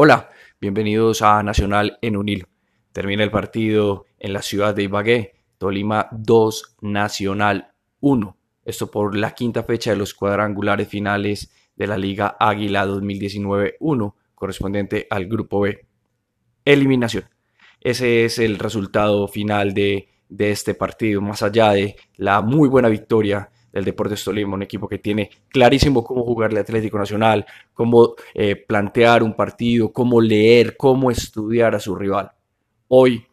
Hola, bienvenidos a Nacional en un hilo. Termina el partido en la ciudad de Ibagué, Tolima 2, Nacional 1. Esto por la quinta fecha de los cuadrangulares finales de la Liga Águila 2019-1, correspondiente al Grupo B. Eliminación. Ese es el resultado final de, de este partido, más allá de la muy buena victoria del Deportes Tolima, un equipo que tiene clarísimo cómo jugarle Atlético Nacional, cómo eh, plantear un partido, cómo leer, cómo estudiar a su rival. Hoy,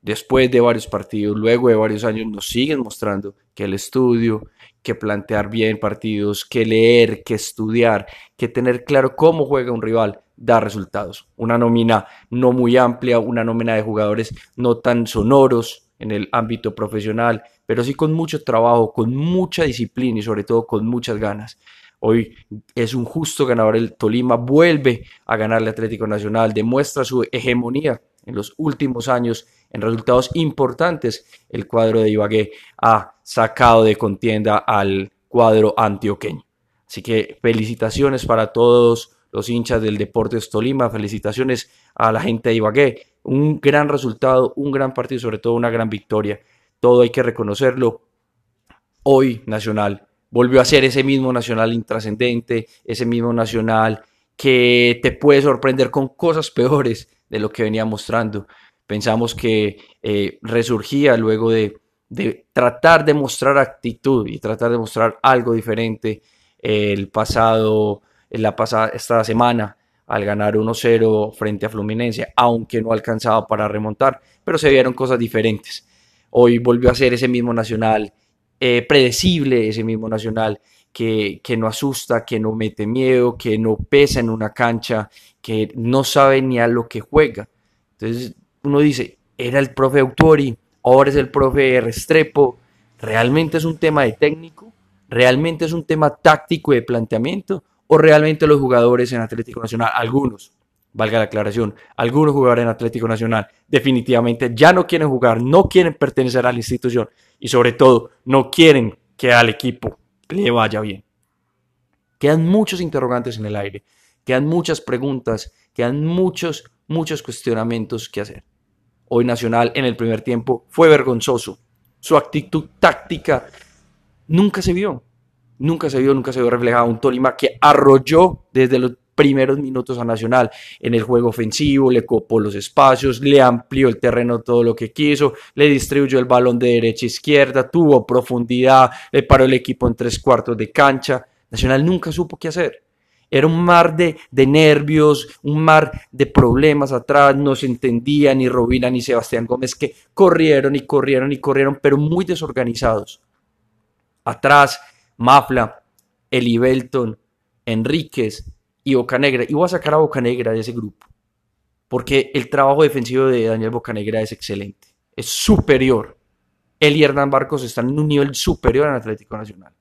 después de varios partidos, luego de varios años, nos siguen mostrando que el estudio, que plantear bien partidos, que leer, que estudiar, que tener claro cómo juega un rival, da resultados. Una nómina no muy amplia, una nómina de jugadores no tan sonoros, en el ámbito profesional, pero sí con mucho trabajo, con mucha disciplina y sobre todo con muchas ganas. Hoy es un justo ganador el Tolima, vuelve a ganarle Atlético Nacional, demuestra su hegemonía en los últimos años en resultados importantes. El cuadro de Ibagué ha sacado de contienda al cuadro antioqueño. Así que felicitaciones para todos los hinchas del Deportes Tolima, felicitaciones a la gente de Ibagué, un gran resultado, un gran partido, sobre todo una gran victoria. Todo hay que reconocerlo. Hoy Nacional volvió a ser ese mismo Nacional intrascendente, ese mismo Nacional que te puede sorprender con cosas peores de lo que venía mostrando. Pensamos que eh, resurgía luego de, tratar de mostrar actitud y tratar de mostrar algo diferente el pasado, la pasada, esta semana al ganar 1-0 frente a Fluminense, aunque no alcanzaba para remontar, pero se vieron cosas diferentes. Hoy volvió a ser ese mismo Nacional, eh, predecible ese mismo Nacional, que, que, no asusta, que no mete miedo, que no pesa en una cancha, que no sabe ni a lo que juega. Entonces uno dice, era el profe Autori, ahora es el profe Restrepo, realmente es un tema de técnico, realmente es un tema táctico de planteamiento, o realmente los jugadores en Atlético Nacional, algunos, valga la aclaración, algunos jugadores en Atlético Nacional definitivamente ya no quieren jugar, no quieren pertenecer a la institución y sobre todo no quieren que al equipo le vaya bien. Quedan muchos interrogantes en el aire, quedan muchas preguntas, quedan muchos, muchos cuestionamientos que hacer. Hoy Nacional en el primer tiempo fue vergonzoso. Su actitud táctica nunca se vio. Nunca se vio, nunca se vio reflejado un Tolima que arrolló desde los primeros minutos a Nacional en el juego ofensivo, le copó los espacios, le amplió el terreno todo lo que quiso, le distribuyó el balón de derecha a izquierda, tuvo profundidad, le paró el equipo en tres cuartos de cancha. Nacional nunca supo qué hacer. Era un mar de, de nervios, un mar de problemas atrás, no se entendía ni Robina ni Sebastián Gómez que corrieron y corrieron y corrieron, pero muy desorganizados. Atrás Mafla, Eli Belton, Enríquez y Bocanegra. Y voy a sacar a Bocanegra de ese grupo. Porque el trabajo defensivo de Daniel Bocanegra es excelente. Es superior. Él y Hernán Barcos están en un nivel superior al Atlético Nacional.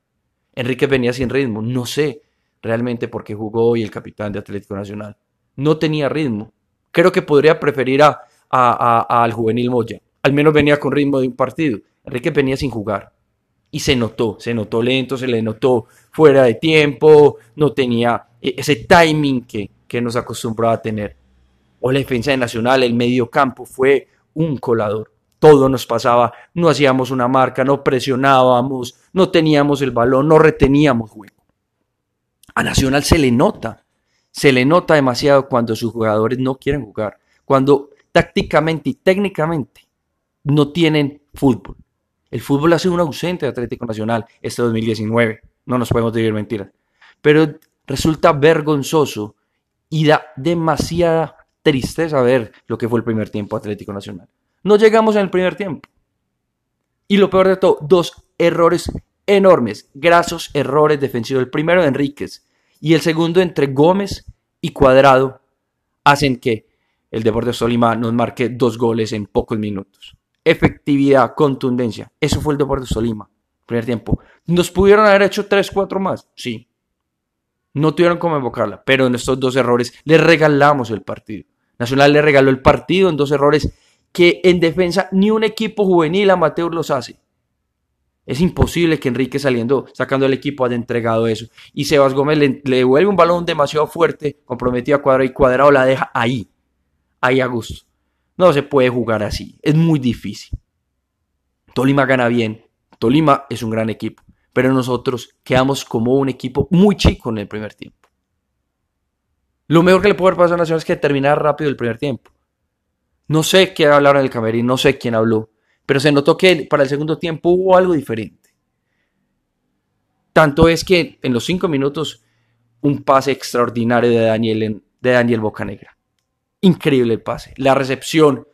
Enrique venía sin ritmo. No sé realmente por qué jugó hoy el capitán de Atlético Nacional. No tenía ritmo. Creo que podría preferir a, al juvenil Moya. Al menos venía con ritmo de un partido. Enrique venía sin jugar y se notó, se notó lento, se le notó fuera de tiempo, no tenía e-, ese timing que, que nos acostumbraba a tener. O la defensa de Nacional, el medio campo fue un colador. Todo nos pasaba, no hacíamos una marca, no presionábamos, no teníamos el balón, no reteníamos juego. A Nacional se le nota, se le nota demasiado cuando sus jugadores no quieren jugar, cuando tácticamente y técnicamente no tienen fútbol. El fútbol ha sido un ausente de Atlético Nacional este 2019. No nos podemos decir mentiras. Pero resulta vergonzoso y da demasiada tristeza ver lo que fue el primer tiempo Atlético Nacional. No llegamos en el primer tiempo. Y lo peor de todo, dos errores enormes, grasos errores defensivos. El primero de Enríquez y el segundo entre Gómez y Cuadrado hacen que el Deportes Tolima nos marque dos goles en pocos minutos efectividad, contundencia. Eso fue el Deportes Tolima, primer tiempo. ¿Nos pudieron haber hecho 3, 4 más? Sí. No tuvieron cómo invocarla, pero en estos dos errores le regalamos el partido. Nacional le regaló el partido en dos errores que en defensa ni un equipo juvenil amateur los hace. Es imposible que Enrique saliendo, sacando el equipo haya entregado eso. Y Sebas Gómez le, devuelve un balón demasiado fuerte, comprometido a Cuadrado y Cuadrado la deja ahí, ahí a gusto. No se puede jugar así, es muy difícil. Tolima gana bien, Tolima es un gran equipo, pero nosotros quedamos como un equipo muy chico en el primer tiempo. Lo mejor que le puede haber pasado a Nacional es que terminara rápido el primer tiempo. No sé qué hablaron en el camerín, no sé quién habló, pero se notó que para el segundo tiempo hubo algo diferente. Tanto es que en los cinco minutos un pase extraordinario de Daniel, de Daniel Bocanegra. Increíble el pase. La recepción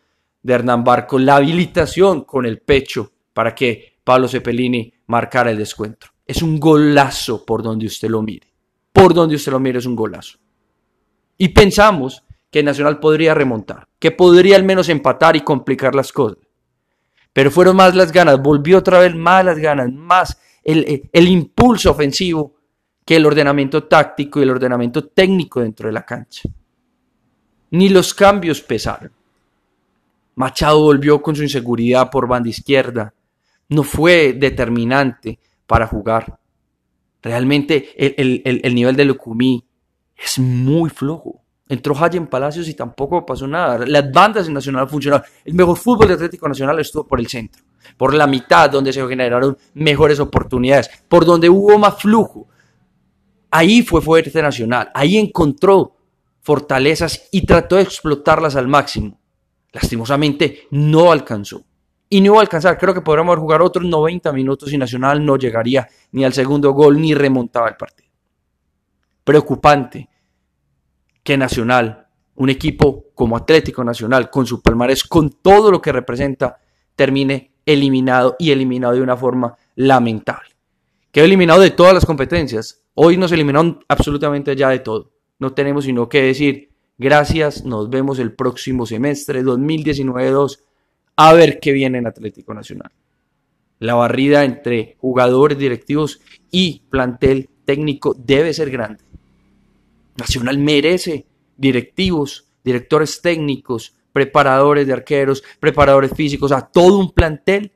de Hernán Barco, la habilitación con el pecho para que Pablo Cepelini marcara el descuento. Es un golazo por donde usted lo mire. Por donde usted lo mire es un golazo. Y pensamos que Nacional podría remontar, que podría al menos empatar y complicar las cosas. Pero fueron más las ganas, volvió otra vez más las ganas, más el, el impulso ofensivo que el ordenamiento táctico y el ordenamiento técnico dentro de la cancha. Ni los cambios pesaron. Machado volvió con su inseguridad por banda izquierda. No fue determinante para jugar. Realmente el, el nivel de Lucumí es muy flojo. Entró en Palacios y tampoco pasó nada. Las bandas en Nacional funcionaron. El mejor fútbol de Atlético Nacional estuvo por el centro, por la mitad donde se generaron mejores oportunidades, por donde hubo más flujo. Ahí fue fuerte Nacional, ahí encontró fortalezas y trató de explotarlas al máximo. Lastimosamente no alcanzó. Y no iba a alcanzar, creo que podríamos jugar otros 90 minutos y Nacional no llegaría ni al segundo gol ni remontaba el partido. Preocupante que Nacional, un equipo como Atlético Nacional, con su palmarés, con todo lo que representa, termine eliminado y eliminado de una forma lamentable. Quedó eliminado de todas las competencias. Hoy nos eliminaron absolutamente ya de todo. No tenemos sino que decir gracias, nos vemos el próximo semestre 2019-2 a ver qué viene en Atlético Nacional. La barrida entre jugadores, directivos y plantel técnico debe ser grande. Nacional merece directivos, directores técnicos, preparadores de arqueros, preparadores físicos, a todo un plantel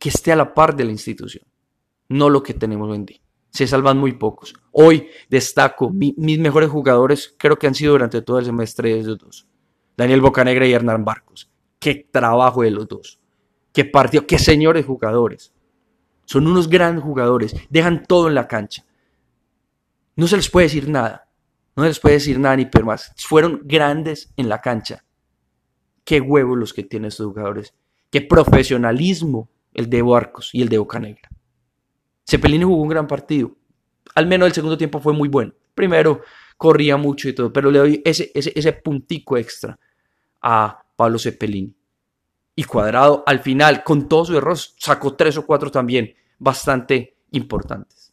que esté a la par de la institución, no lo que tenemos hoy en día. Se salvan muy pocos. Hoy destaco mis mejores jugadores, creo que han sido durante todo el semestre de los dos. Daniel Bocanegra y Hernán Barcos. Qué trabajo de los dos. Qué partido, qué señores jugadores. Son unos grandes jugadores, dejan todo en la cancha. No se les puede decir nada. No se les puede decir nada ni pero más. Fueron grandes en la cancha. Qué huevos los que tienen estos jugadores. Qué profesionalismo el de Barcos y el de Bocanegra. Cepelini jugó un gran partido. Al menos el segundo tiempo fue muy bueno. Primero corría mucho y todo, pero le doy ese, ese, puntico extra a Pablo Cepelini. Y Cuadrado al final, con todo su error, sacó tres o cuatro también bastante importantes.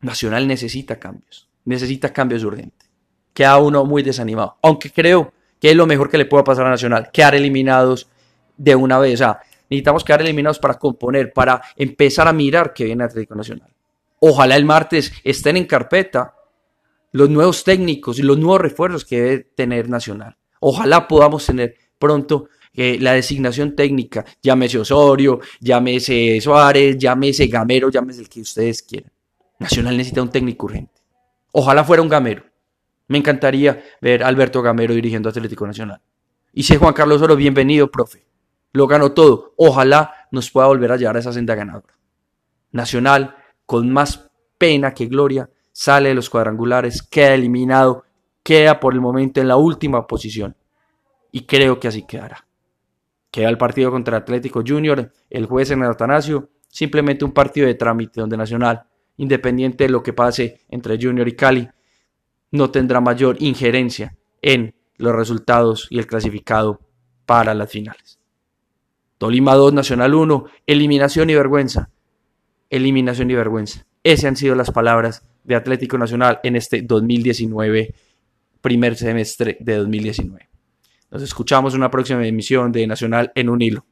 Nacional necesita cambios, necesita cambios urgentes. Queda uno muy desanimado, aunque creo que es lo mejor que le pueda pasar a Nacional, quedar eliminados de una vez. O necesitamos quedar eliminados para componer, para empezar a mirar que viene Atlético Nacional. Ojalá el martes estén en carpeta los nuevos técnicos y los nuevos refuerzos que debe tener Nacional. Ojalá podamos tener pronto eh, la designación técnica, llámese Osorio, llámese Suárez, llámese Gamero, llámese el que ustedes quieran. Nacional necesita un técnico urgente. Ojalá fuera un Gamero. Me encantaría ver a Alberto Gamero dirigiendo Atlético Nacional. Y si Juan Carlos Oro, bienvenido, profe. Lo ganó todo. Ojalá nos pueda volver a llevar a esa senda ganadora. Nacional, con más pena que gloria, sale de los cuadrangulares, queda eliminado, queda por el momento en la última posición. Y creo que así quedará. Queda el partido contra Atlético Junior, el juez en el Atanasio, simplemente un partido de trámite donde Nacional independiente de lo que pase entre Junior y Cali, no tendrá mayor injerencia en los resultados y el clasificado para las finales. Tolima 2, Nacional 1, eliminación y vergüenza. Eliminación y vergüenza. Esas han sido las palabras de Atlético Nacional en este 2019, primer semestre de 2019. Nos escuchamos en una próxima emisión de Nacional en un hilo.